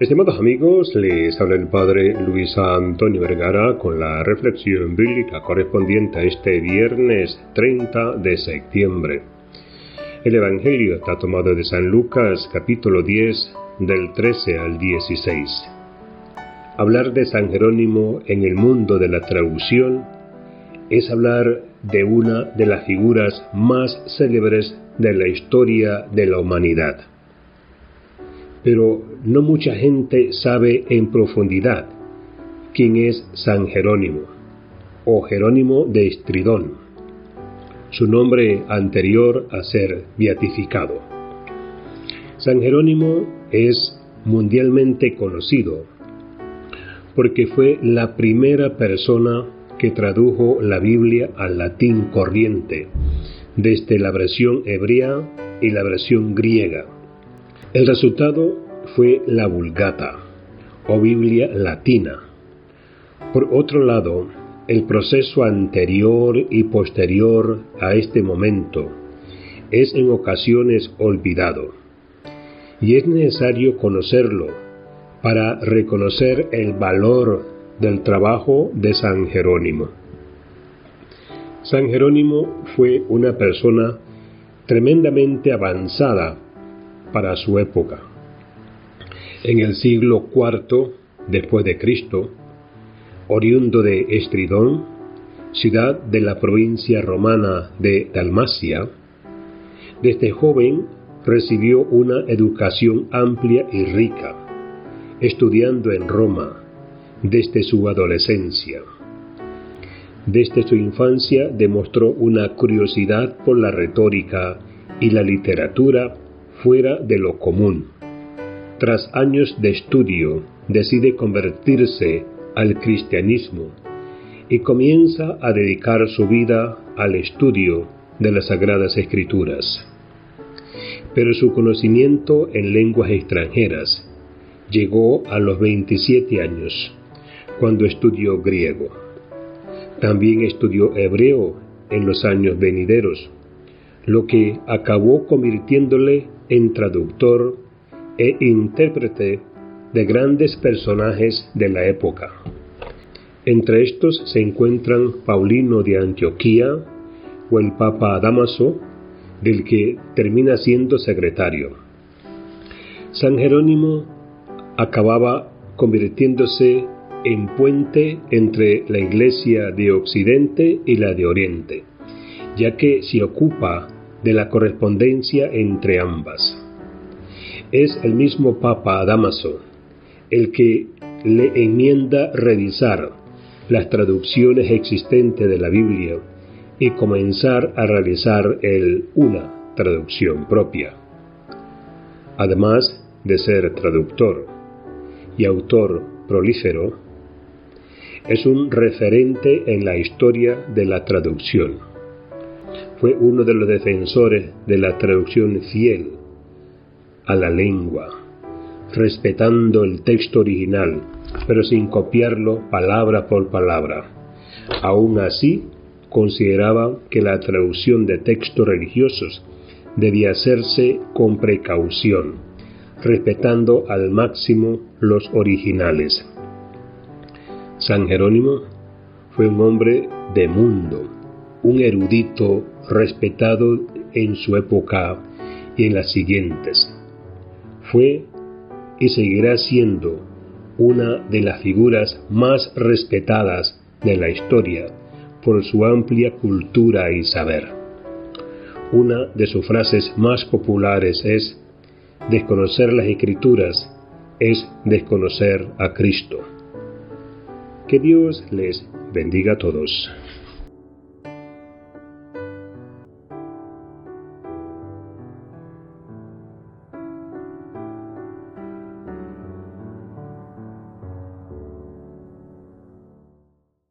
Estimados amigos, les habla el Padre Luis Antonio Vergara con la reflexión bíblica correspondiente a este viernes 30 de septiembre. El Evangelio está tomado de San Lucas capítulo 10 del 13 al 16. Hablar de San Jerónimo en el mundo de la traducción es hablar de una de las figuras más célebres de la historia de la humanidad pero no mucha gente sabe en profundidad quién es San Jerónimo o Jerónimo de Estridón, su nombre anterior a ser beatificado. San Jerónimo es mundialmente conocido porque fue la primera persona que tradujo la Biblia al latín corriente, desde la versión hebrea y la versión griega. El resultado fue la Vulgata o Biblia latina. Por otro lado, el proceso anterior y posterior a este momento es en ocasiones olvidado y es necesario conocerlo para reconocer el valor del trabajo de San Jerónimo. San Jerónimo fue una persona tremendamente avanzada para su época. En el siglo IV después de Cristo, oriundo de Estridón, ciudad de la provincia romana de Dalmacia, desde joven recibió una educación amplia y rica, estudiando en Roma desde su adolescencia. Desde su infancia demostró una curiosidad por la retórica y la literatura fuera de lo común. Tras años de estudio, decide convertirse al cristianismo y comienza a dedicar su vida al estudio de las Sagradas Escrituras. Pero su conocimiento en lenguas extranjeras llegó a los 27 años, cuando estudió griego. También estudió hebreo en los años venideros, lo que acabó convirtiéndole en traductor e intérprete de grandes personajes de la época. Entre estos se encuentran Paulino de Antioquía o el Papa Damaso, del que termina siendo secretario. San Jerónimo acababa convirtiéndose en puente entre la Iglesia de Occidente y la de Oriente, ya que se ocupa de la correspondencia entre ambas. Es el mismo Papa Damaso el que le enmienda revisar las traducciones existentes de la Biblia y comenzar a realizar el una traducción propia. Además de ser traductor y autor prolífero, es un referente en la historia de la traducción fue uno de los defensores de la traducción fiel a la lengua, respetando el texto original, pero sin copiarlo palabra por palabra. Aún así, consideraba que la traducción de textos religiosos debía hacerse con precaución, respetando al máximo los originales. San Jerónimo fue un hombre de mundo, un erudito respetado en su época y en las siguientes. Fue y seguirá siendo una de las figuras más respetadas de la historia por su amplia cultura y saber. Una de sus frases más populares es, desconocer las escrituras es desconocer a Cristo. Que Dios les bendiga a todos.